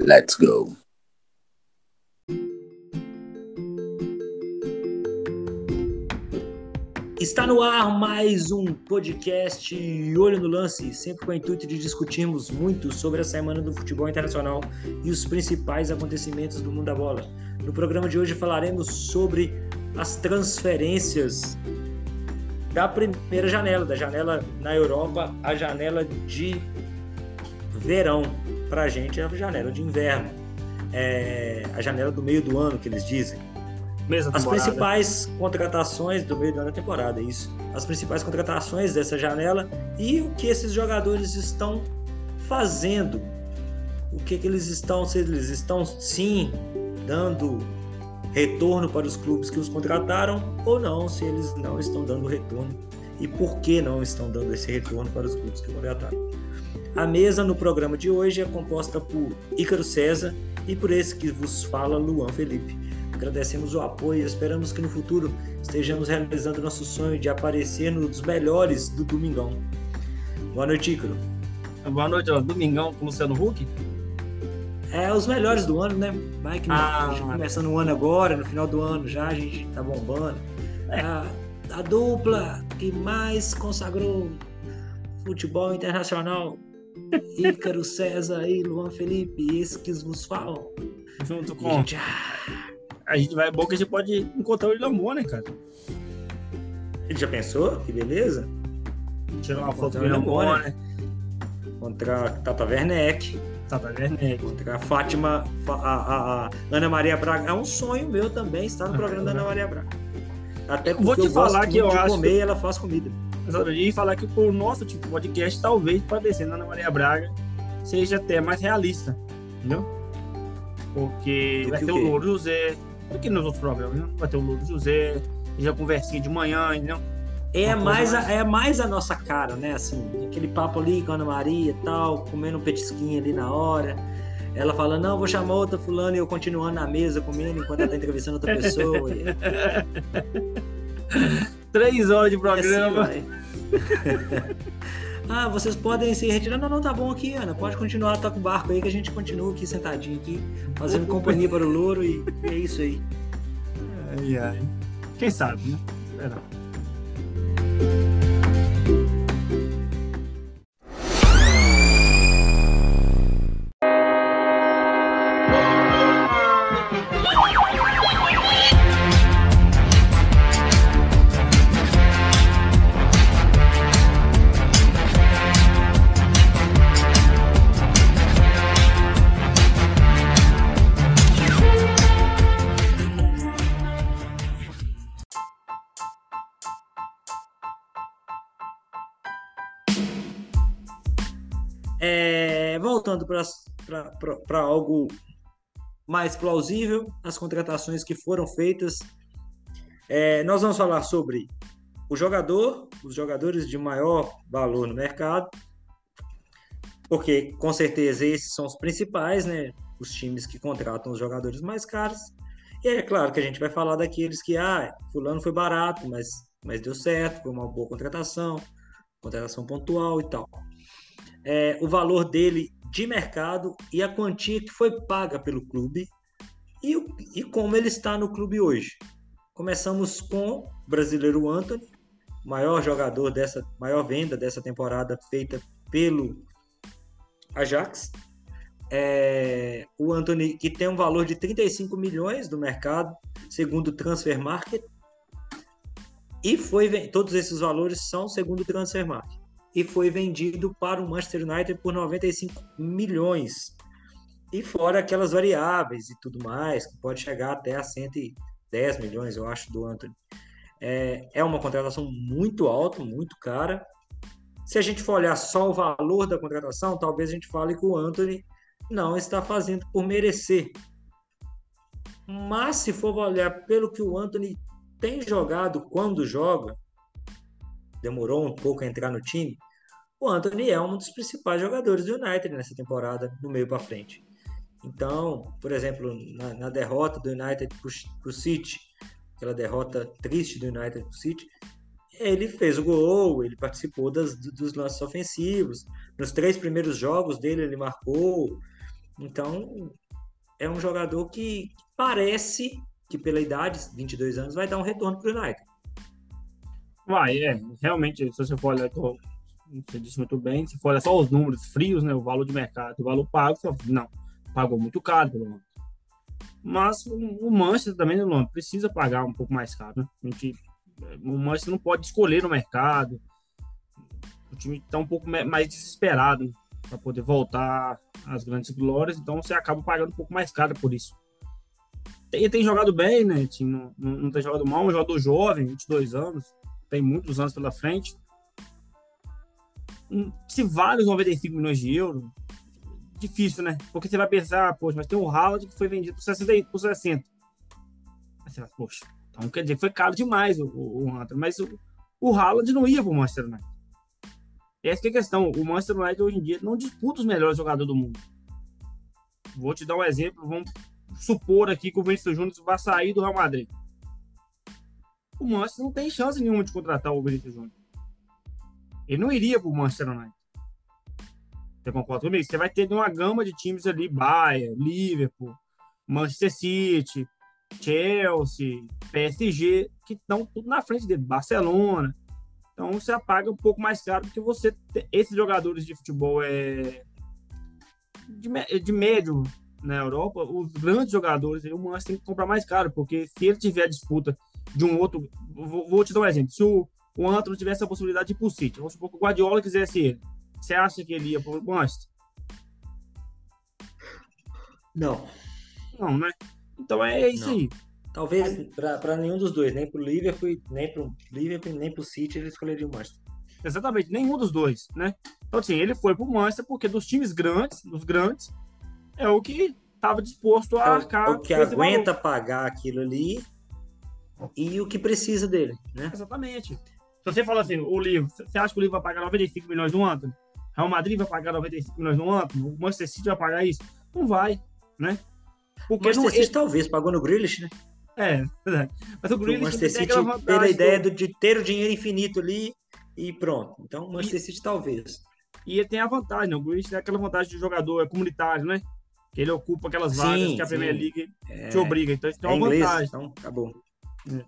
Let's go. Está no ar mais um podcast Olho no Lance, sempre com o intuito de discutirmos muito sobre a semana do futebol internacional e os principais acontecimentos do mundo da bola. No programa de hoje falaremos sobre as transferências da primeira janela, da janela na Europa, a janela de verão. Para a gente é a janela de inverno, é a janela do meio do ano que eles dizem. As principais contratações do meio do ano da temporada, isso. As principais contratações dessa janela e o que esses jogadores estão fazendo. O que, que eles estão, se eles estão sim dando retorno para os clubes que os contrataram ou não, se eles não estão dando retorno e por que não estão dando esse retorno para os clubes que contrataram. A mesa no programa de hoje é composta por Ícaro César e por esse que vos fala, Luan Felipe. Agradecemos o apoio e esperamos que no futuro estejamos realizando nosso sonho de aparecer nos melhores do Domingão. Boa noite, Ícaro. Boa noite, ó. Domingão com o Luciano Huck. É os melhores do ano, né? Vai que Ah. começando o ano agora, no final do ano já, a gente tá bombando. É. A, a dupla que mais consagrou futebol internacional. Ícaro César e Luan Felipe, esses que vos falam. Junto E a com. gente, ah, A gente vai. É bom que a gente pode encontrar o Ilambo, né, cara? ele já pensou? Que beleza? Tirar uma foto Encontrar do Ilambo, né? Contra a Tata Werneck, Tata Werneck. contra a Fátima, a, a- a Ana Maria Braga. É um sonho meu também estar no Ah, programa da. Ana Maria Braga. Até Eu porque vou te eu gosto falar que eu acho comer e ela faz comida. E falar que o nosso tipo de podcast, talvez, parecendo Ana Maria Braga, seja até mais realista. Entendeu? Porque vai ter o o? Louro José. Do que nos outros programas, né? Vai ter o Louro José. Já conversinha de manhã, entendeu? É mais, a, é mais a nossa cara, né? Assim, aquele papo ali com a Ana Maria e tal, comendo um petisquinho ali na hora. Ela fala, não, vou chamar outra fulana e eu continuando na mesa comendo enquanto ela tá entrevistando outra pessoa. Três horas de assim programa. vai. ah, vocês podem se retirar. Não, não, tá bom aqui, Ana. Pode continuar, tá com o barco aí que a gente continua aqui sentadinho aqui, fazendo companhia para o louro e, e é isso aí. Ai, ai. Quem sabe, né? Esperar. Para algo mais plausível, as contratações que foram feitas. É, nós vamos falar sobre o jogador, os jogadores de maior valor no mercado, porque com certeza esses são os principais, né? Os times que contratam os jogadores mais caros. E é claro que a gente vai falar daqueles que, ah, fulano foi barato, mas, mas deu certo, foi uma boa contratação, contratação pontual e tal é, o valor dele de mercado e a quantia que foi paga pelo clube e, e como ele está no clube hoje. Começamos com o brasileiro Anthony, maior jogador dessa, maior venda dessa temporada feita pelo Ajax. É, o Anthony que tem um valor de 35 milhões do mercado, segundo o Transfer Market. E foi todos esses valores são segundo o Transfer Market e foi vendido para o Manchester United por 95 milhões. E fora aquelas variáveis e tudo mais, que pode chegar até a 110 milhões, eu acho, do Anthony. É, é uma contratação muito alta, muito cara. Se a gente for olhar só o valor da contratação, talvez a gente fale que o Anthony não está fazendo por merecer. Mas se for olhar pelo que o Anthony tem jogado quando joga, demorou um pouco a entrar no time, o Anthony é um dos principais jogadores do United nessa temporada, do meio para frente. Então, por exemplo, na, na derrota do United para o City, aquela derrota triste do United para o City, ele fez o gol, ele participou das, dos lances ofensivos. Nos três primeiros jogos dele, ele marcou. Então, é um jogador que parece que pela idade, 22 anos, vai dar um retorno para o United. Vai, é. Realmente, se você for olhar, você disse muito bem, se for olhar só os números frios, né, o valor de mercado, o valor pago, não, pagou muito caro pelo menos. Mas o Manchester também, né, precisa pagar um pouco mais caro. Né? A gente, o Manchester não pode escolher no mercado. O time está um pouco mais desesperado né, para poder voltar às grandes glórias, então você acaba pagando um pouco mais caro por isso. Ele tem jogado bem, né? Não, não, não tem jogado mal, um jogador jovem, 22 anos, tem muitos anos pela frente. Hum, se vale os 95 milhões de euros, difícil, né? Porque você vai pensar, poxa, mas tem o Haaland que foi vendido por 60. Por 60. Aí você vai, poxa, então quer dizer que foi caro demais o, o, o Hunter. Mas o, o Haaland não ia pro Manchester United. Essa é a questão. O Manchester United hoje em dia não disputa os melhores jogadores do mundo. Vou te dar um exemplo. Vamos supor aqui que o Vinícius Júnior vai sair do Real Madrid. O Manchester não tem chance nenhuma de contratar o Vinícius Júnior. Ele não iria pro Manchester United. Você concorda comigo? Você vai ter uma gama de times ali, Bayern, Liverpool, Manchester City, Chelsea, PSG, que estão tudo na frente dele, Barcelona. Então você paga um pouco mais caro porque você esses jogadores de futebol é de, de médio na Europa, os grandes jogadores, o Manchester tem que comprar mais caro, porque se ele tiver disputa de um outro, vou, vou te dar um exemplo, se o, o Antony tivesse a possibilidade de ir pro City, vamos supor que o Guardiola quisesse ele, você acha que ele ia pro Manchester? Não. Não, né? Então é isso Não. aí. Talvez para nenhum dos dois, nem pro Liverpool, nem pro Liverpool, nem pro City, ele escolheria o Manchester. Exatamente, nenhum dos dois, né? Então, assim, ele foi pro Manchester porque dos times grandes, dos grandes, é o que estava disposto a é arcar. O que aguenta valor. pagar aquilo ali e o que precisa dele, né? Exatamente. Se você fala assim, o livro, você acha que o livro vai pagar 95 milhões no ano? Real Madrid vai pagar 95 milhões no ano? O Manchester City vai pagar isso? Não vai, né? Porque o Manchester não, City ele... talvez pagou no Grealish, né? É, verdade. Mas o Grealish o Manchester City pela ideia do... de ter o dinheiro infinito ali e pronto. Então o Manchester e... City talvez. E tem a vantagem, né? O Grealish tem aquela vantagem de jogador é comunitário, né? Que ele ocupa aquelas vagas sim, que a Premier League é... te obriga. Então isso tem é uma inglês, vantagem. Então acabou. É.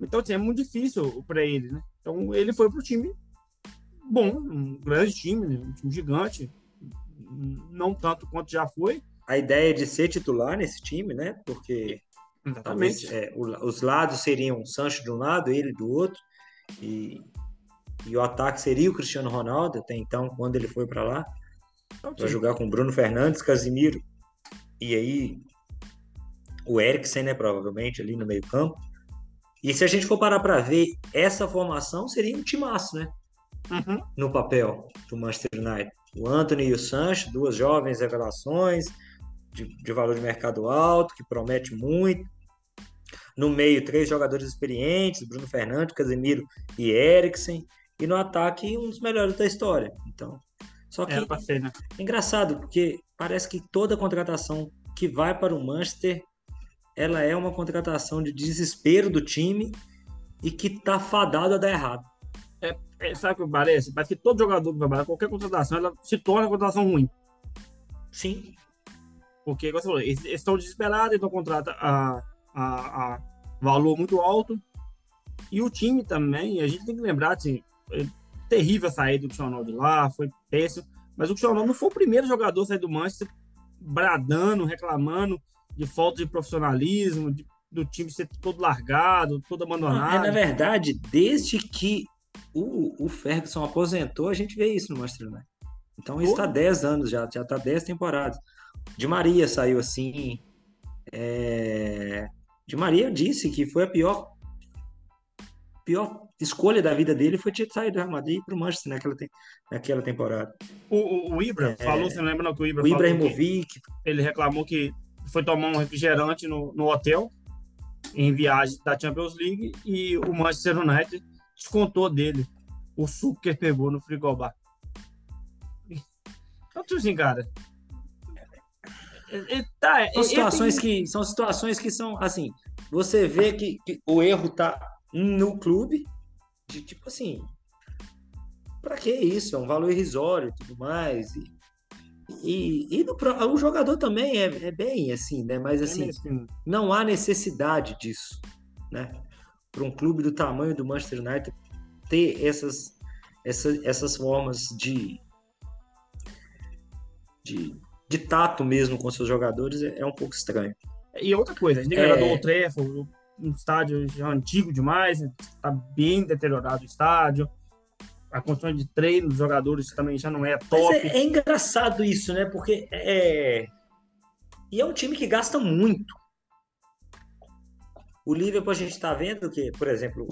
Então, assim, é muito difícil para ele, né? Então ele foi pro time bom, um grande time, né? um time gigante, não tanto quanto já foi. A ideia de ser titular nesse time, né? Porque Exatamente. Talvez, é, o, os lados seriam o Sancho de um lado, ele do outro, e, e o ataque seria o Cristiano Ronaldo, até então, quando ele foi para lá, okay. para jogar com Bruno Fernandes, Casimiro, e aí o Eriksen, né, provavelmente, ali no meio campo. E se a gente for parar para ver, essa formação seria um timaço, né? Uhum. No papel do Manchester United. O Anthony e o Sancho, duas jovens revelações de, de valor de mercado alto, que promete muito. No meio, três jogadores experientes, Bruno Fernandes, Casemiro e Eriksen. E no ataque, um dos melhores da história. Então, só que é, né? é engraçado, porque parece que toda contratação que vai para o Manchester ela é uma contratação de desespero do time e que tá fadado a dar errado. É, é, sabe o que parece? Parece que todo jogador que vai qualquer contratação, ela se torna contratação ruim. Sim. Porque, como você falou, eles, eles estão desesperados, então contrata a, a, a, valor muito alto. E o time também, a gente tem que lembrar, assim, é terrível a saída do Cristiano de lá, foi péssimo. Mas o Cristiano não foi o primeiro jogador a sair do Manchester bradando, reclamando de falta de profissionalismo, de, do time ser todo largado, todo abandonado. É, na verdade, desde que o, o Ferguson aposentou, a gente vê isso no Manchester United. Então isso está 10 anos já, já está 10 temporadas. De Maria saiu assim. É... De Maria disse que foi a pior pior escolha da vida dele foi ter saído do Real Madrid para o Manchester naquela, naquela temporada. O, o, o Ibra é... falou, você lembra não, que o Ibra o Ibrahimovic. Ele reclamou que foi tomar um refrigerante no, no hotel, em viagem da Champions League, e o Manchester United descontou dele o suco que ele pegou no frigobar. Então, tipo assim, cara. É, é, tá, são situações que são situações que são assim. Você vê que, que o erro tá no clube, de tipo assim, para que isso? É um valor irrisório e tudo mais. E, e, e o jogador também é, é bem assim, né? Mas assim, não há necessidade disso, né? Para um clube do tamanho do Manchester United ter essas, essas, essas formas de, de, de tato mesmo com seus jogadores é, é um pouco estranho. E outra coisa, a gente é... o um estádio já antigo demais, está bem deteriorado o estádio. A condição de treino dos jogadores também já não é top. É, é, engraçado isso, né? Porque é. E é um time que gasta muito. O Liverpool a gente está vendo que, por exemplo,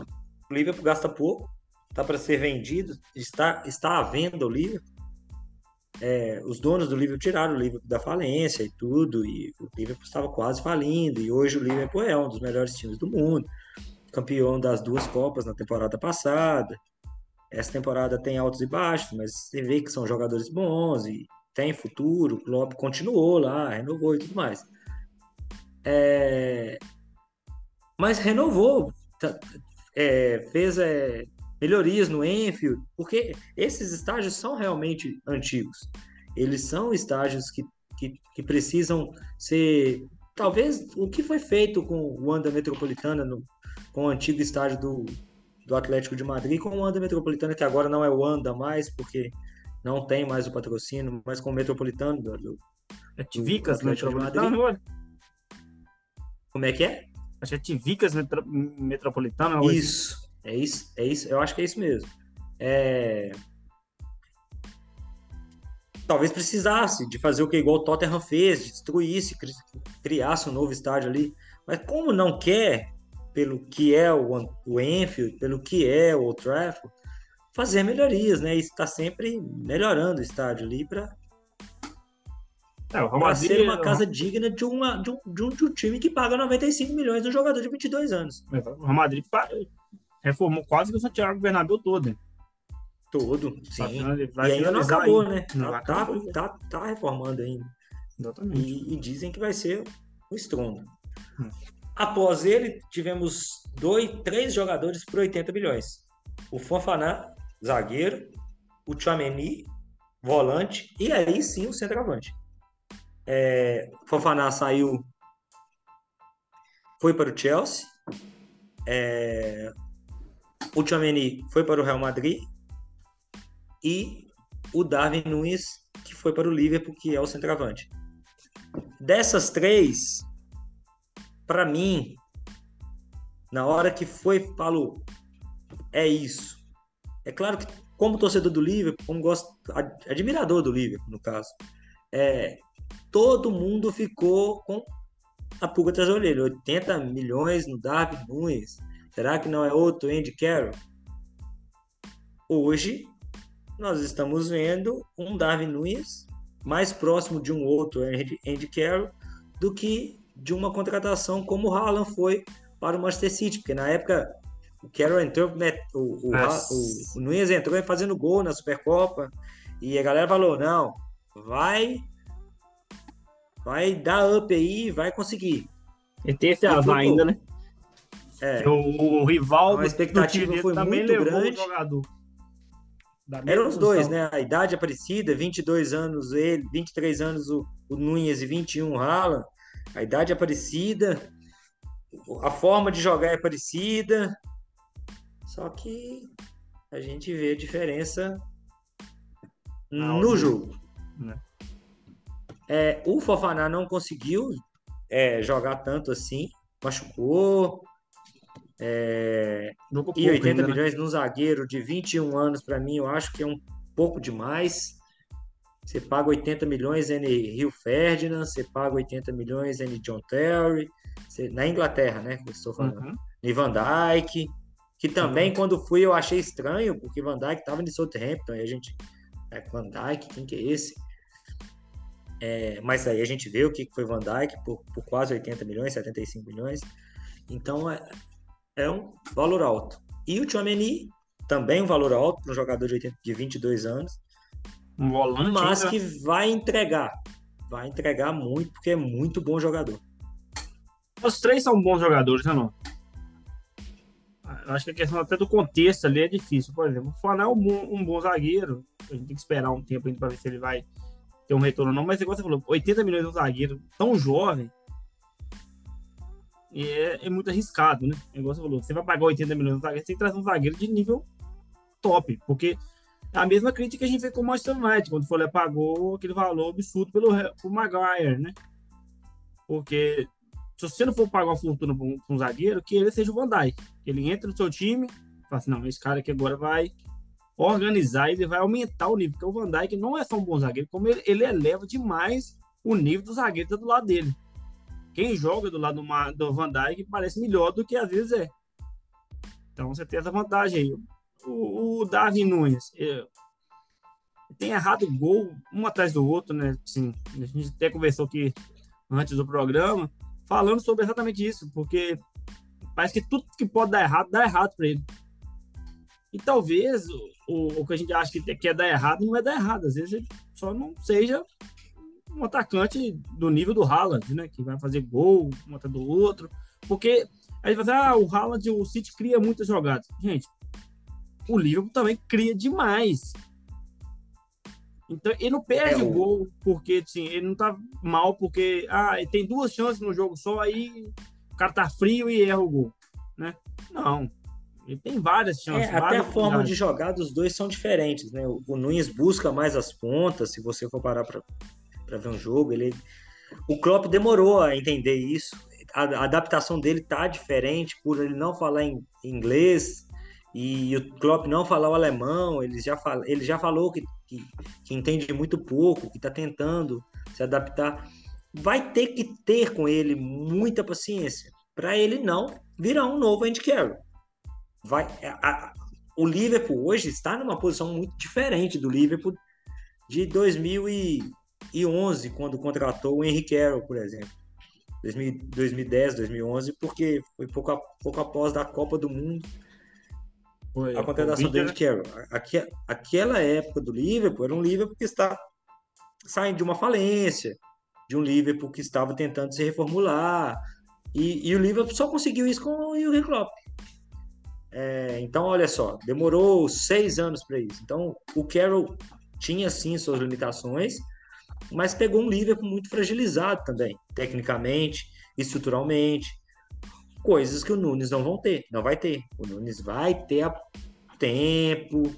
o Liverpool gasta pouco, está para ser vendido, está, está à venda o Liverpool. É, os donos do Liverpool tiraram o Liverpool da falência e tudo, e o Liverpool estava quase falindo, e hoje o Liverpool é um dos melhores times do mundo, campeão das duas Copas na temporada passada. Essa temporada tem altos e baixos, mas você vê que são jogadores bons e tem futuro. O Klopp continuou lá, renovou e tudo mais. É... Mas renovou, tá, é, fez é, melhorias no Enfield, porque esses estágios são realmente antigos. Eles são estágios que, que, que precisam ser. Talvez o que foi feito com o Wanda Metropolitana, no, com o antigo estádio do, do Atlético de Madrid, com o Wanda Metropolitana, que agora não é o Wanda mais, porque não tem mais o patrocínio, mas com o Metropolitano do, do, é Tivicas Metropolitano? Como é que é? Acho que é Tivicas Metro, Metropolitano. Assim. Isso. É isso, é isso, eu acho que é isso mesmo. É... Talvez precisasse de fazer o que igual o Tottenham fez, de destruísse, criasse um novo estádio ali. Mas como não quer, pelo que é o, o Enfield, pelo que é o Trafford, fazer melhorias, né? E está sempre melhorando o estádio ali para é, ser uma casa digna de, uma, de, um, de, um, de um time que paga 95 milhões de um jogador de 22 anos. É, o Real Madrid reformou quase que o Santiago Bernabéu todo. Né? Todo, sim. Vai e ainda não acabou, ainda. né? Não tá, tá, tá, tá, reformando ainda. Exatamente. E, e, dizem que vai ser o estrondo. Hum. Após ele, tivemos dois, três jogadores por 80 milhões. O Fanfaná, zagueiro, o Chouameni, volante, e aí sim o centroavante. É, Fanfaná saiu, foi para o Chelsea, é, o Tchouameni foi para o Real Madrid e o Darwin Nunes, que foi para o Liverpool, que é o centroavante. Dessas três, para mim, na hora que foi, falou, é isso. É claro que, como torcedor do Liverpool, como gosto, admirador do Liverpool, no caso, é, todo mundo ficou com a pulga atrás da orelha. 80 milhões no Darwin Nunes, Será que não é outro Andy Carroll? Hoje, nós estamos vendo um Darwin Nunes mais próximo de um outro Andy Carroll do que de uma contratação como o Haaland foi para o Manchester City, porque na época o Carroll entrou, né, o, o, o, o Nunes entrou fazendo gol na Supercopa e a galera falou, não, vai vai dar up aí, vai conseguir. E tem esse azar ainda, né? É. O, o, rival a expectativa do foi também muito grande. jogador. Eram os dois, né? A idade é parecida, 22 anos ele, 23 anos o, o Nunes e 21 o Haaland. A idade é parecida, a forma de jogar é parecida, só que a gente vê a diferença no jogo. Né? É, o Fofaná não conseguiu é, jogar tanto assim, machucou, é, e 80 ainda, né? milhões né? num zagueiro de 21 anos, para mim, eu acho que é um pouco demais. Você paga 80 milhões em Rio Ferdinand, você paga 80 milhões em John Terry, você, na Inglaterra, né? Que eu estou falando. Uhum. E Van Dyke, que também, uhum. quando fui, eu achei estranho, porque Van Dyke estava em Southampton, e a gente. É, Van Dyke, quem que é esse? É, mas aí a gente vê o que foi Van Dyke por, por quase 80 milhões, 75 milhões. Então, é, é um valor alto. E o Chouameni, também um valor alto para um jogador de, 80, de 22 anos. Um volante. Mas ainda. que vai entregar. Vai entregar muito, porque é muito bom jogador. Os três são bons jogadores, né, não? acho que a questão até do contexto ali é difícil. Por exemplo, o é um bom, um bom zagueiro. A gente tem que esperar um tempo ainda para ver se ele vai ter um retorno não, mas igual você falou, 80 milhões de um zagueiro tão jovem é, é muito arriscado, né? Igual você falou, você vai pagar 80 milhões de um zagueiro, você tem que trazer um zagueiro de nível top, porque a mesma crítica que a gente fez com o Manchester United, quando o Folha pagou aquele valor absurdo pelo, Maguire, né? Porque se você não for pagar uma fortuna para um, um, zagueiro, que ele seja o Van Dijk. Ele entra no seu time, fala assim, não, esse cara aqui agora vai organizar, ele vai aumentar o nível, porque o Van Dijk não é só um bom zagueiro, como ele, ele eleva demais o nível do zagueiro tá do lado dele. Quem joga do lado do, do Van Dijk parece melhor do que às vezes é. Então você tem essa vantagem aí. O, o Nunes é, tem errado gol um atrás do outro, né? Assim, a gente até conversou aqui antes do programa, falando sobre exatamente isso, porque parece que tudo que pode dar errado, dá errado para ele. E talvez o, o que a gente acha que quer dar errado não é dar errado, às vezes só não seja um atacante do nível do Haaland, né? Que vai fazer gol um atrás do outro. Porque aí vai dizer, ah, o Haaland, o City cria muitas jogadas. Gente, o Liverpool também cria demais. Então, ele não perde é, o gol porque assim, ele não tá mal porque ah, ele tem duas chances no jogo só, aí o cara tá frio e erra o gol, né? Não. Ele tem várias chances. É, até a forma de jogar dos dois são diferentes, né? O, o Nunes busca mais as pontas, se você for parar para ver um jogo, ele o Klopp demorou a entender isso. A, a adaptação dele tá diferente por ele não falar em inglês, e o Klopp não falar o alemão, ele já, ele já falou que, que, que entende muito pouco, que está tentando se adaptar. Vai ter que ter com ele muita paciência para ele não virar um novo Andy Carroll. Vai, a, a, o Liverpool hoje está numa posição muito diferente do Liverpool de 2011, quando contratou o Henry Carroll, por exemplo. 2010, 2011, porque foi pouco, a, pouco após da Copa do Mundo foi, a contratação dele de Carroll. Aquela época do Liverpool era um Liverpool que está saindo de uma falência, de um Liverpool que estava tentando se reformular. E, e o Liverpool só conseguiu isso com o Jurgen Klopp. É, então, olha só, demorou seis anos para isso. Então, o Carroll tinha sim suas limitações, mas pegou um Liverpool muito fragilizado também, tecnicamente, estruturalmente coisas que o Nunes não vão ter, não vai ter. O Nunes vai ter tempo.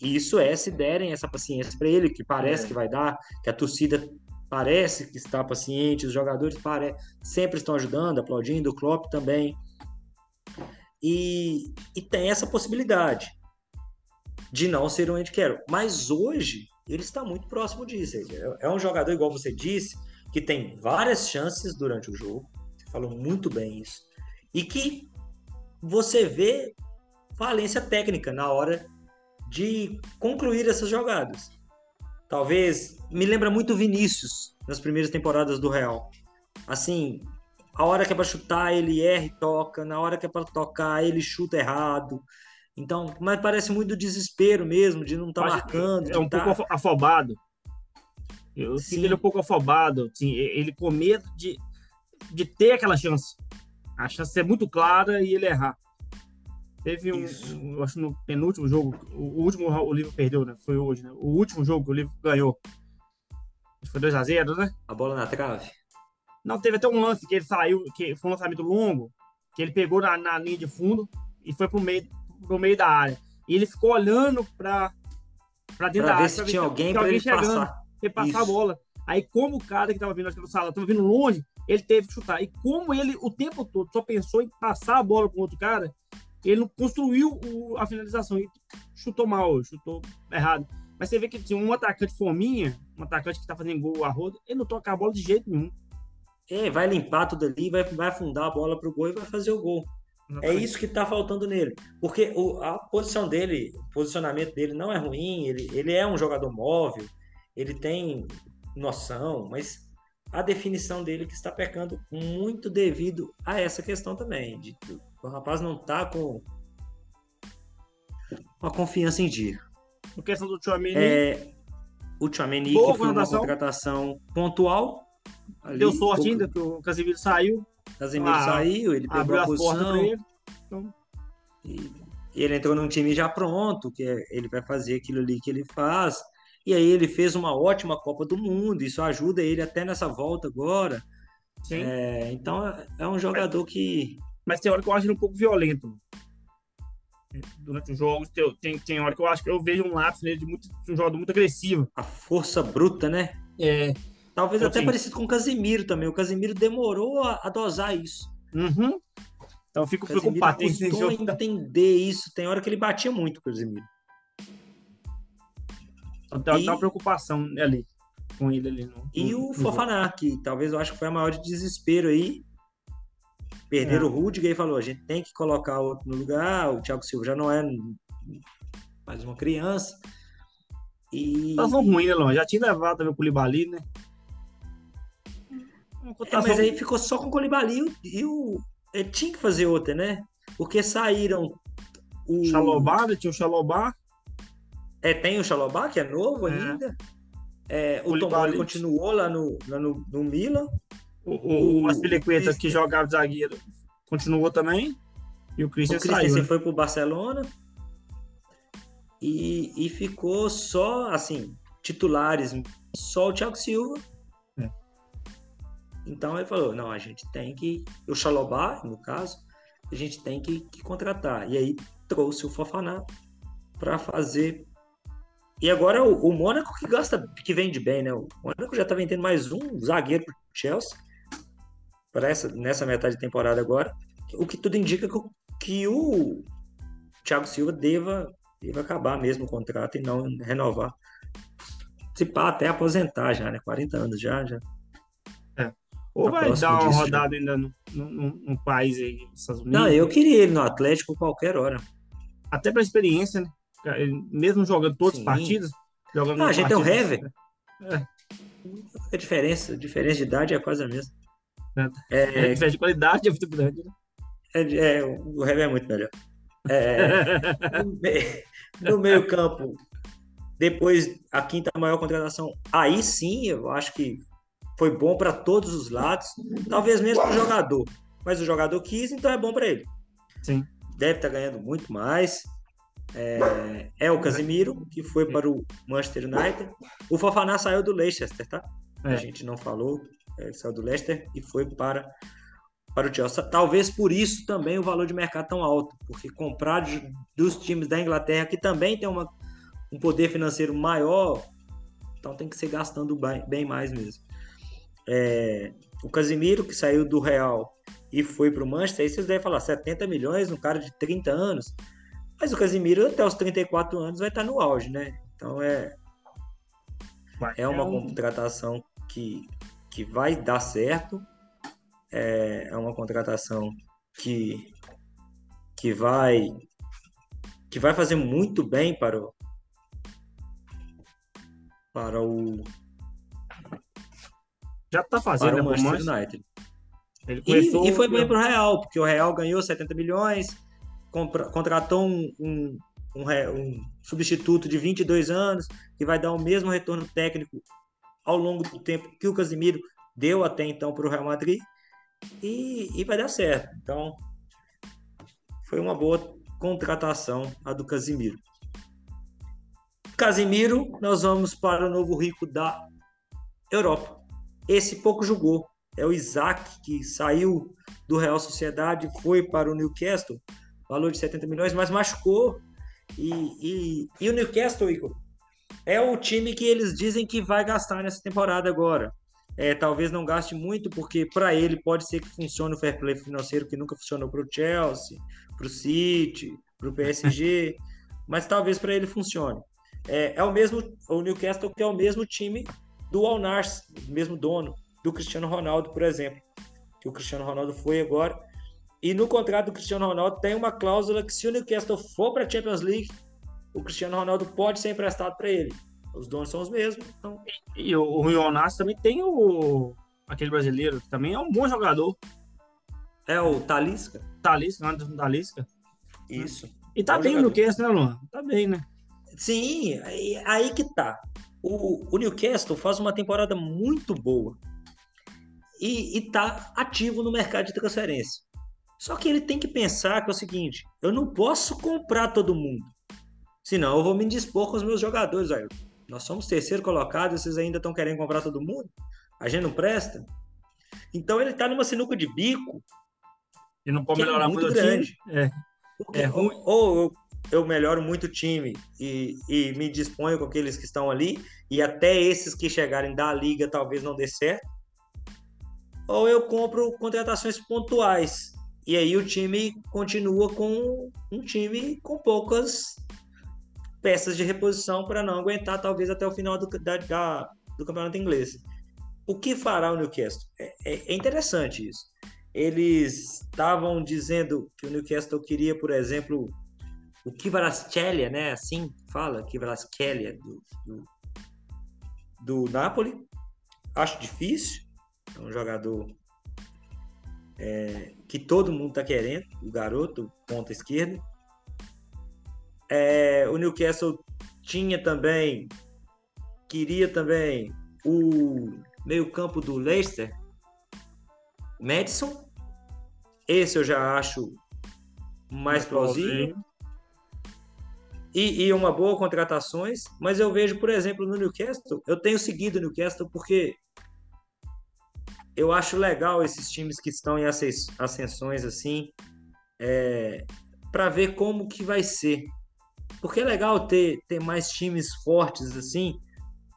Isso é se derem essa paciência para ele, que parece é. que vai dar, que a torcida parece que está paciente, os jogadores pare... sempre estão ajudando, aplaudindo, o Klopp também. E, e tem essa possibilidade de não ser um Andy Carroll. Mas hoje ele está muito próximo disso. É um jogador, igual você disse, que tem várias chances durante o jogo, falou muito bem isso. E que você vê falência técnica na hora de concluir essas jogadas. Talvez me lembra muito Vinícius nas primeiras temporadas do Real. Assim, a hora que é para chutar, ele erra e toca, na hora que é para tocar, ele chuta errado. Então, mas parece muito desespero mesmo, de não estar tá marcando. É um tá... pouco afobado. Eu sinto ele um pouco afobado, assim, ele com medo de, de ter aquela chance. A chance é muito clara e ele errar. Teve um, um, eu acho no penúltimo jogo, o, último o livro perdeu, né? Foi hoje, né? O último jogo que o livro ganhou. Foi 2x0, né? A bola na trave. Não, teve até um lance que ele saiu, que foi um lançamento longo, que ele pegou na, na linha de fundo e foi pro meio, pro meio da área. E ele ficou olhando pra, pra dentro pra da área. Se pra ver se tinha alguém pra ele chegando, passar. Ele passar a bola. Aí, como o cara que tava vindo, acho que tava vindo longe, ele teve que chutar. E como ele, o tempo todo, só pensou em passar a bola para outro cara, ele não construiu o, a finalização. E chutou mal, chutou errado. Mas você vê que tinha um atacante fominha, um atacante que tá fazendo gol a roda, ele não toca a bola de jeito nenhum. É, vai limpar tudo ali, vai, vai afundar a bola pro gol e vai fazer o gol. É isso que tá faltando nele. Porque o, a posição dele, o posicionamento dele não é ruim, ele, ele é um jogador móvel, ele tem noção, mas a definição dele que está pecando muito devido a essa questão também. De, o rapaz não está com a confiança em dia. A questão do Tchouameni... É, o Tchouameni que foi uma contratação pontual. Ali, Deu sorte pouco... ainda que o Casemiro saiu. Casemiro ah, saiu, ele pegou a posição. Ele. Então... E ele entrou num time já pronto, que é, ele vai fazer aquilo ali que ele faz. E aí ele fez uma ótima Copa do Mundo, isso ajuda ele até nessa volta agora. É, então é um jogador que. Mas tem hora que eu acho ele um pouco violento. Durante os jogos, tem, tem hora que eu acho que eu vejo um lápis nele de, muito, de um jogador muito agressivo. A força bruta, né? É. Talvez então, até assim, parecido com o Casimiro também. O Casimiro demorou a, a dosar isso. Uhum. Então eu fico preocupado. Que entender isso. Tem hora que ele batia muito, o Casimiro. Então tem e... uma preocupação ali com ele ali. No, e o Fofaná, que talvez eu acho que foi a maior de desespero aí. Perderam é. o Rudiger e falou: a gente tem que colocar outro no lugar. O Thiago Silva já não é mais uma criança. E. Tava ruim, né, Lon? Já tinha levado também o Culibali, né? É, mas aí ficou só com o Colibali e o. Ele tinha que fazer outra, né? Porque saíram. O Xalobá, né? tinha o Xalobá. É, tem o Xalobá, que é novo é. ainda. É, o Tomori continuou lá no, lá no, no Milan. O, o, o Aspilicueta, que jogava zagueiro, continuou também. E o Christian, o Christian saiu. Foi pro Barcelona. E, e ficou só, assim, titulares, só o Thiago Silva então ele falou: não, a gente tem que. O Xalobá, no caso, a gente tem que, que contratar. E aí trouxe o Fofaná para fazer. E agora o, o Mônaco que gasta, que vende bem, né? O Mônaco já tá vendendo mais um zagueiro pro Chelsea para essa, nessa metade de temporada agora. O que tudo indica que, que o Thiago Silva deva, deva acabar mesmo o contrato e não renovar. Se pá, até aposentar já, né? 40 anos já, já. Ou vai dar uma rodada ainda no, no, no, país aí, Estados Unidos? Não, eu queria ele no Atlético qualquer hora. Até pra experiência, né? Mesmo jogando todos os partidos. Jogando ah, a gente tem o Hever. É. A diferença, a diferença de idade é quase a mesma. É, é, a diferença de qualidade é muito grande, né? É, é o Hever é muito melhor. É, no, meio, no meio campo, depois a quinta maior contratação, aí sim eu acho que foi bom para todos os lados, talvez mesmo para o jogador. Mas o jogador quis, então é bom para ele. Sim. Deve estar tá ganhando muito mais. É, é, o Casimiro, que foi para o Manchester United. O Fofaná saiu do Leicester, tá? É. A gente não falou. Ele saiu do Leicester e foi para, para o Chelsea. Talvez por isso também o valor de mercado tão alto, porque comprar de, dos times da Inglaterra, que também tem uma, um poder financeiro maior, então tem que ser gastando bem, bem mais mesmo é, o Casimiro, que saiu do Real e foi para o Manchester, aí vocês devem falar 70 milhões, um cara de 30 anos. Mas o Casimiro, até os 34 anos, vai estar no auge, né? Então é, é uma contratação que, que vai dar certo. É, é uma contratação que, que vai que vai fazer muito bem para o para o já tá fazendo para o né, Manchester United. Ele começou... e, e foi bem para o Real, porque o Real ganhou 70 milhões, contratou um, um, um, um, substituto de 22 anos, que vai dar o mesmo retorno técnico ao longo do tempo que o Casimiro deu até então para o Real Madrid, e, e vai dar certo. Então, foi uma boa contratação a do Casimiro. Casimiro, nós vamos para o novo rico da Europa. Esse pouco jogou. É o Isaac, que saiu do Real Sociedade, foi para o Newcastle, valor de 70 milhões, mas machucou. E, e, e o Newcastle, Igor, é o time que eles dizem que vai gastar nessa temporada agora. É, talvez não gaste muito, porque para ele pode ser que funcione o fair play financeiro que nunca funcionou para o Chelsea, para o City, para o PSG, mas talvez para ele funcione. É, é, o mesmo, o Newcastle que é o mesmo time do Al Nassr, mesmo dono, do Cristiano Ronaldo, por exemplo. Que o Cristiano Ronaldo foi agora. E no contrato do Cristiano Ronaldo tem uma cláusula que se o Newcastle for para a Champions League, o Cristiano Ronaldo pode ser emprestado para ele. Os donos são os mesmos. Então... E, e o, o Nassr também tem o aquele brasileiro, que também é um bom jogador. É o Talisca? Talisca, Anderson Talisca. Isso. E tá é bem no Newcastle, né, Luan? Tá bem, né? Sim, aí, aí que tá o, o Newcastle faz uma temporada muito boa e está ativo no mercado de transferência. Só que ele tem que pensar que é o seguinte: eu não posso comprar todo mundo, senão eu vou me dispor com os meus jogadores. Aí. Nós somos terceiro colocado e vocês ainda estão querendo comprar todo mundo? A gente não presta? Então ele está numa sinuca de bico. E não pode é melhorar é muito, muito grande. É. é ruim. Ou eu, eu melhoro muito o time e, e me disponho com aqueles que estão ali, e até esses que chegarem da liga talvez não dê certo. Ou eu compro contratações pontuais. E aí o time continua com um time com poucas peças de reposição para não aguentar, talvez, até o final do, da, da, do campeonato inglês. O que fará o Newcastle? É, é, é interessante isso. Eles estavam dizendo que o Newcastle queria, por exemplo, o Kvaratskhelia, né? Assim fala, Kvaratskhelia do, do, do Napoli. Acho difícil. É um jogador é, que todo mundo está querendo, o garoto, ponta esquerda. É, o Newcastle tinha também, queria também o meio-campo do Leicester, Madison. Esse eu já acho mais plausível. E, e, uma boa contratações, mas eu vejo, por exemplo, no Newcastle, eu tenho seguido o Newcastle porque eu acho legal esses times que estão em ascensões assim, é, para ver como que vai ser. Porque é legal ter, ter mais times fortes assim,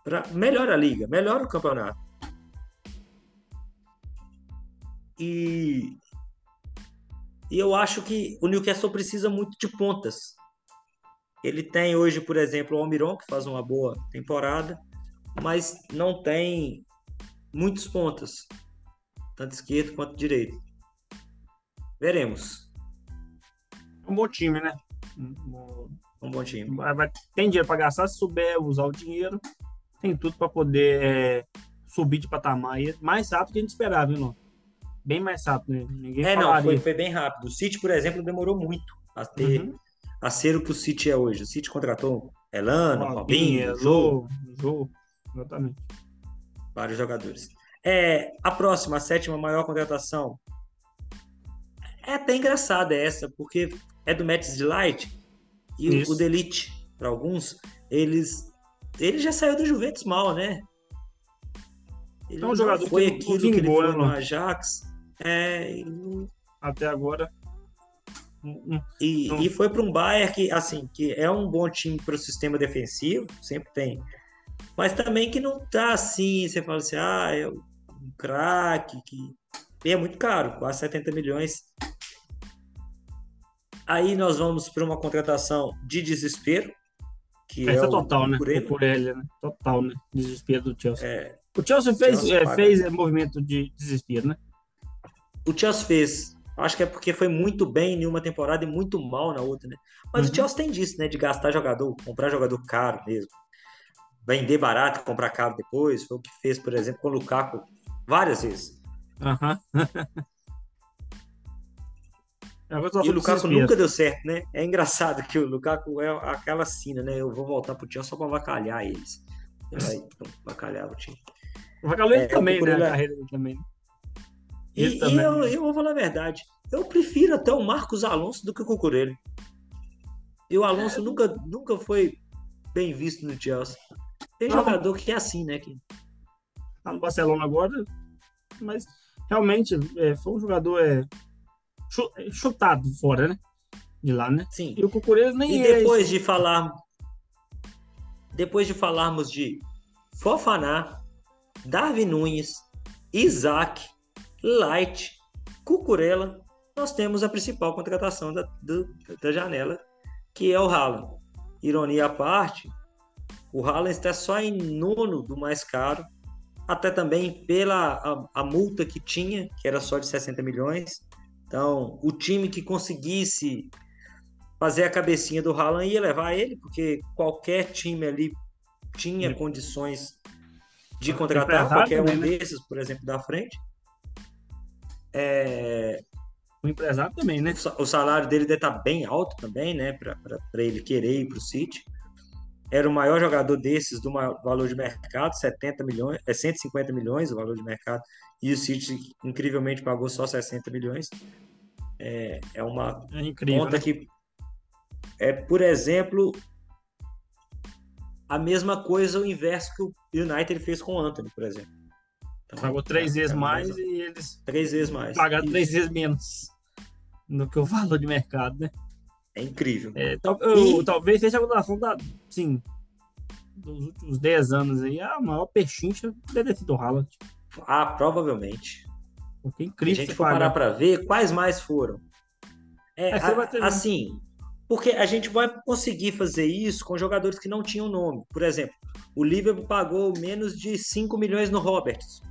para melhora a liga, melhora o campeonato. E, e eu acho que o Newcastle precisa muito de pontas. Ele tem hoje, por exemplo, o Almiron, que faz uma boa temporada, mas não tem muitos pontas, tanto esquerdo quanto direito. Veremos. Um bom time, né? um bom time. Tem dinheiro para gastar, se souber usar o dinheiro, tem tudo para poder é, subir de patamar mais rápido que a gente esperava, viu, não? Bem mais rápido, né? Ninguém é, não, foi, foi, bem rápido. O City, por exemplo, demorou muito a ter uhum. a ser o que o City é hoje. O City contratou Elano, Robinho, Jô, Jô, exatamente. Vários jogadores. É, a próxima, a sétima maior contratação. É até engraçada essa, porque é do Mets de Light e Isso. o Delite, para alguns, eles ele já saiu do Juventus mal, né? Ele é um jogador foi que aquilo que ele foi no Ajax. É, até agora. E, e foi para um Bayern que, assim, que é um bom time para o sistema defensivo, sempre tem. Mas também que não tá assim, você fala assim, ah, é um craque, que e é muito caro, quase 70 milhões Aí nós vamos para uma contratação de desespero. Que Essa é, é total, né? Por ele, né? Total, né? Desespero do Chelsea. É, o Chelsea fez, Chelsea é, fez movimento de desespero, né? O Chelsea fez. Acho que é porque foi muito bem em uma temporada e muito mal na outra, né? Mas uhum. o Chelsea tem disso, né? De gastar jogador, comprar jogador caro mesmo. Vender barato, comprar caro depois. Foi o que fez, por exemplo, com o Lukaku várias vezes. Uhum. É e o Lukaku nunca deu certo, né? É engraçado que o Lukaku é aquela cena, né? Eu vou voltar pro time só pra vacalhar eles. Ele vai então, vacalhar o time. Vacalhou ele é, também, né? A carreira dele também. E, também. e eu, eu, vou falar a verdade. Eu prefiro até o Marcos Alonso do que o Cucurelli. E o Alonso é. nunca, nunca foi bem visto no Chelsea. Tem não, jogador que é assim, né? Que... Tá no Barcelona agora, mas realmente é, foi um jogador é, chutado fora, né? De lá, né? Sim. E o Cucurella nem E é depois de falar depois de falarmos de Fofaná, Darwin Nunes, Isaac, Light, Cucurella, nós temos a principal contratação da, do, da janela, que é o Haaland. Ironia à parte, o Haaland está só em nono do mais caro, até também pela a, a multa que tinha, que era só de 60 milhões, então, o time que conseguisse fazer a cabecinha do Haaland ia levar ele, porque qualquer time ali tinha condições de contratar qualquer um né? desses, por exemplo, da frente. É... O empresário também, né? O salário dele deve estar bem alto também, né? Para ele querer ir para o City. Era o maior jogador desses do valor de mercado, 70 milhões, é 150 milhões o valor de mercado e o City incrivelmente pagou só 60 milhões. É, é uma é incrível, conta né? que é, por exemplo, a mesma coisa, o inverso que o United fez com o Anthony, por exemplo. Então, Pagou três é, vezes é mais e eles. Três vezes mais. Pagaram três vezes menos do que o valor de mercado, né? É incrível. É, tal, eu, talvez seja a contratação da. Sim. Dos últimos 10 anos aí, a maior pechincha deve ter sido o Haaland. Ah, provavelmente. Porque é incrível. Se a gente for parar para ver, quais mais foram? É, a, assim, porque a gente vai conseguir fazer isso com jogadores que não tinham nome. Por exemplo, o Liverpool pagou menos de 5 milhões no Roberts.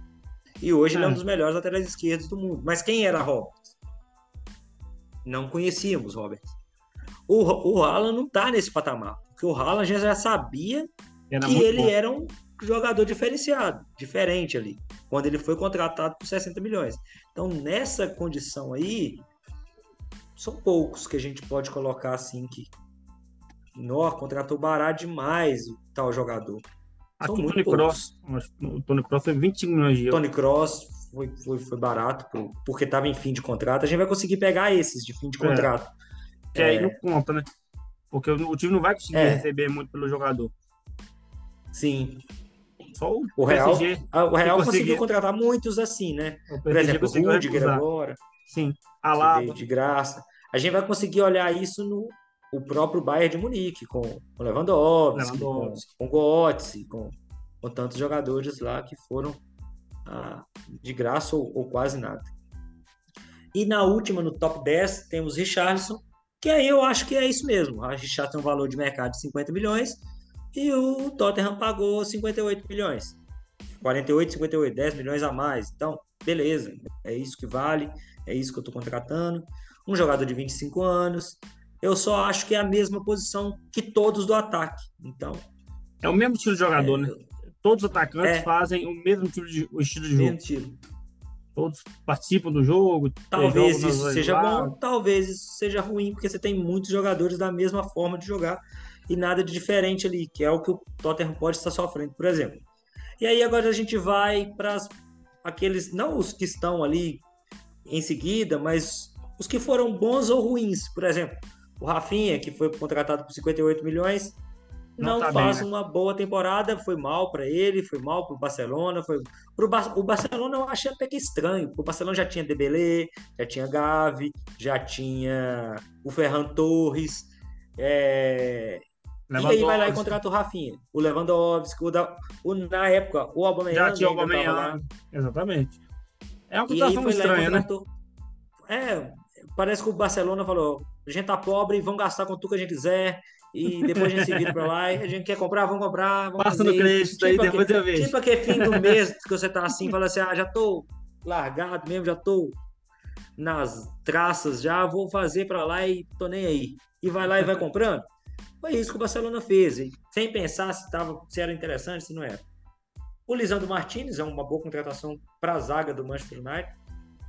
E hoje é. ele é um dos melhores laterais esquerdos do mundo. Mas quem era Roberts? Não conhecíamos Roberts. O, o Haaland não está nesse patamar. Porque o Haaland já sabia era que ele bom. era um jogador diferenciado, diferente ali, quando ele foi contratado por 60 milhões. Então, nessa condição aí, são poucos que a gente pode colocar assim que Nó contratou barato demais o tal jogador. São Aqui o Tony Cross, o Tony Cross foi 25 milhões de euros. Tony Cross foi, foi, foi barato por, porque estava em fim de contrato. A gente vai conseguir pegar esses de fim de é. contrato. É. Que é... aí não conta, né? Porque o time não vai conseguir é. receber muito pelo jogador. Sim. Só o, o Real, o Real conseguiu contratar muitos assim, né? Por exemplo, o Rudiger agora. Sim. Alaba. De graça. A gente vai conseguir olhar isso no o próprio Bayern de Munique, com, com Lewandowski, Lewandowski. com, com Götze, com, com tantos jogadores lá que foram ah, de graça ou, ou, quase nada. E na última, no top 10, temos Richardson, que aí eu acho que é isso mesmo. A Richardson tem um valor de mercado de 50 milhões e o Tottenham pagou 58 milhões. 48, 58, 10 milhões a mais. Então, beleza, é isso que vale, é isso que eu estou contratando um jogador de 25 anos. Eu só acho que é a mesma posição que todos do ataque. Então. É o mesmo estilo de jogador, é, né? Todos os atacantes é, fazem o mesmo tipo de, o estilo de jogo. Estilo. Todos participam do jogo. Talvez isso seja bom, talvez isso seja ruim, porque você tem muitos jogadores da mesma forma de jogar e nada de diferente ali, que é o que o Tottenham pode estar sofrendo, por exemplo. E aí agora a gente vai para aqueles, não os que estão ali em seguida, mas os que foram bons ou ruins. Por exemplo, o Rafinha, que foi contratado por 58 milhões, não, não tá faz bem, né? uma boa temporada, foi mal para ele, foi mal para o Barcelona, foi pro ba... o Barcelona eu achei até que estranho, o Barcelona já tinha Debele, já tinha Gavi, já tinha o Ferran Torres, é... e aí vai lá e contrata o Rafinha, o Lewandowski, o, da... o na época o Aubameyang já tinha o Aubameyang, exatamente. É uma contratação estranha, né? É, parece que o Barcelona falou: a gente tá pobre, vamos gastar com tudo que a gente quiser. E depois a gente se vira pra lá e a gente quer comprar, vamos comprar. Vamos Passa no crédito tipo aí, depois eu vejo. Tipo aquele fim do mês que você tá assim, fala assim: ah, já tô largado mesmo, já tô nas traças, já vou fazer para lá e tô nem aí. E vai lá e vai comprando. Foi isso que o Barcelona fez, sem pensar se, tava, se era interessante, se não era. O Lisandro Martinez é uma boa contratação para a zaga do Manchester United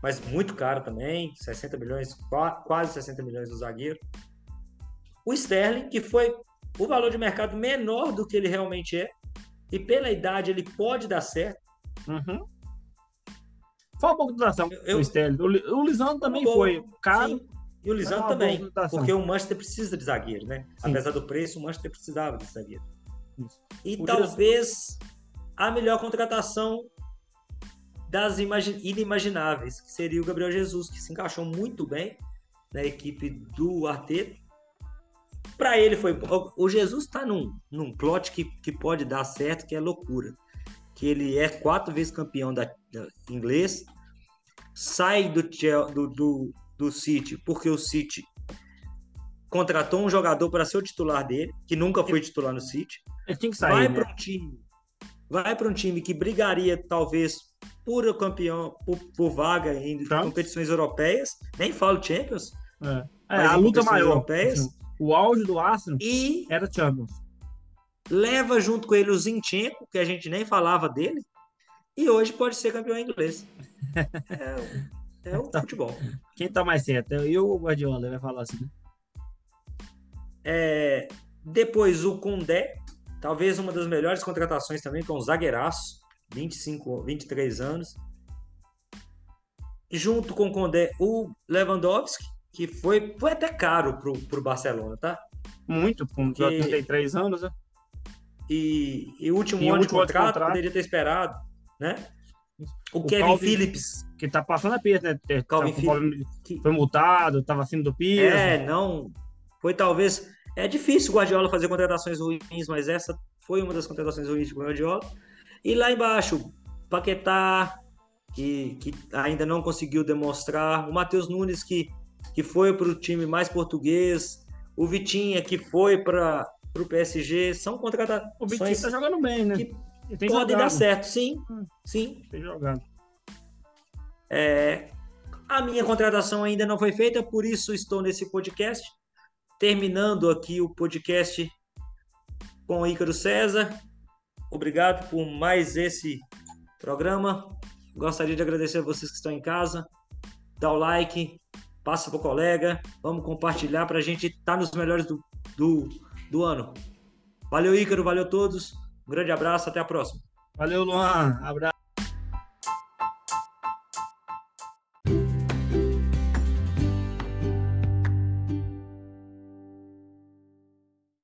mas muito caro também, 60 milhões, quase 60 milhões do zagueiro. O Sterling, que foi o valor de mercado menor do que ele realmente é, e pela idade ele pode dar certo. Uhum. Foi uma boa contratação eu, o Sterling. O, Lisandro também bom, foi caro. Sim. E o Lisandro também, porque o Manchester precisa de zagueiro, né? Sim. Apesar do preço, o Manchester precisava de zagueiro. Isso. E talvez a melhor contratação das inimagináveis, que seria o Gabriel Jesus, que se encaixou muito bem na equipe do Arteta. Para ele foi. O Jesus está num, num plot que, que pode dar certo, que é loucura. Que ele é quatro vezes campeão da, da inglês, sai do, do, do, do City, porque o City contratou um jogador para ser o titular dele, que nunca foi titular no City. Ele tinha que sair. Vai né? para um time, vai para um time que brigaria talvez por campeão, por, por vaga em Trump. competições europeias, nem falo Champions. É. É, a luta maior. Europeias, assim, o auge do Arsenal e era Champions. Leva junto com ele o Zinchenko, que a gente nem falava dele, e hoje pode ser campeão inglês. é, é o tá. futebol. Quem tá mais certo? Eu ou o Guardiola? Vai falar assim. Né? É, depois o Condé, talvez uma das melhores contratações também, com o zagueiraço. 25, 23 anos. Junto com o Condé, o Lewandowski, que foi, foi até caro pro, pro Barcelona, tá? Muito, com que... 33 anos, né? e, e o último E ano de último de contrato, contrato. poderia ter esperado, né? O, O Kevin Calvin- Phillips, Que tá passando a peso, né? Calvin que Foi multado, tava acima do piso. é, não foi talvez é difícil o Guardiola fazer contratações ruins, mas essa foi uma das contratações ruins do Guardiola. E lá embaixo, Paquetá, que, que ainda não conseguiu demonstrar, o Matheus Nunes que que foi para o time mais português, o Vitinha que foi para o PSG, são O contratações Vitinho tá jogando bem, né? podem jogado. dar certo, sim, Hum. sim. Tem jogado. É, a minha contratação ainda não foi feita, por isso estou nesse podcast. Terminando aqui o podcast com o Ícaro César. Obrigado por mais esse programa. Gostaria de agradecer a vocês que estão em casa. Dá o like, passa para o colega. Vamos compartilhar para a gente estar nos melhores do, do, do ano. Valeu, Ícaro. Valeu todos. Um grande abraço. Até a próxima. Valeu, Luan. Abraço.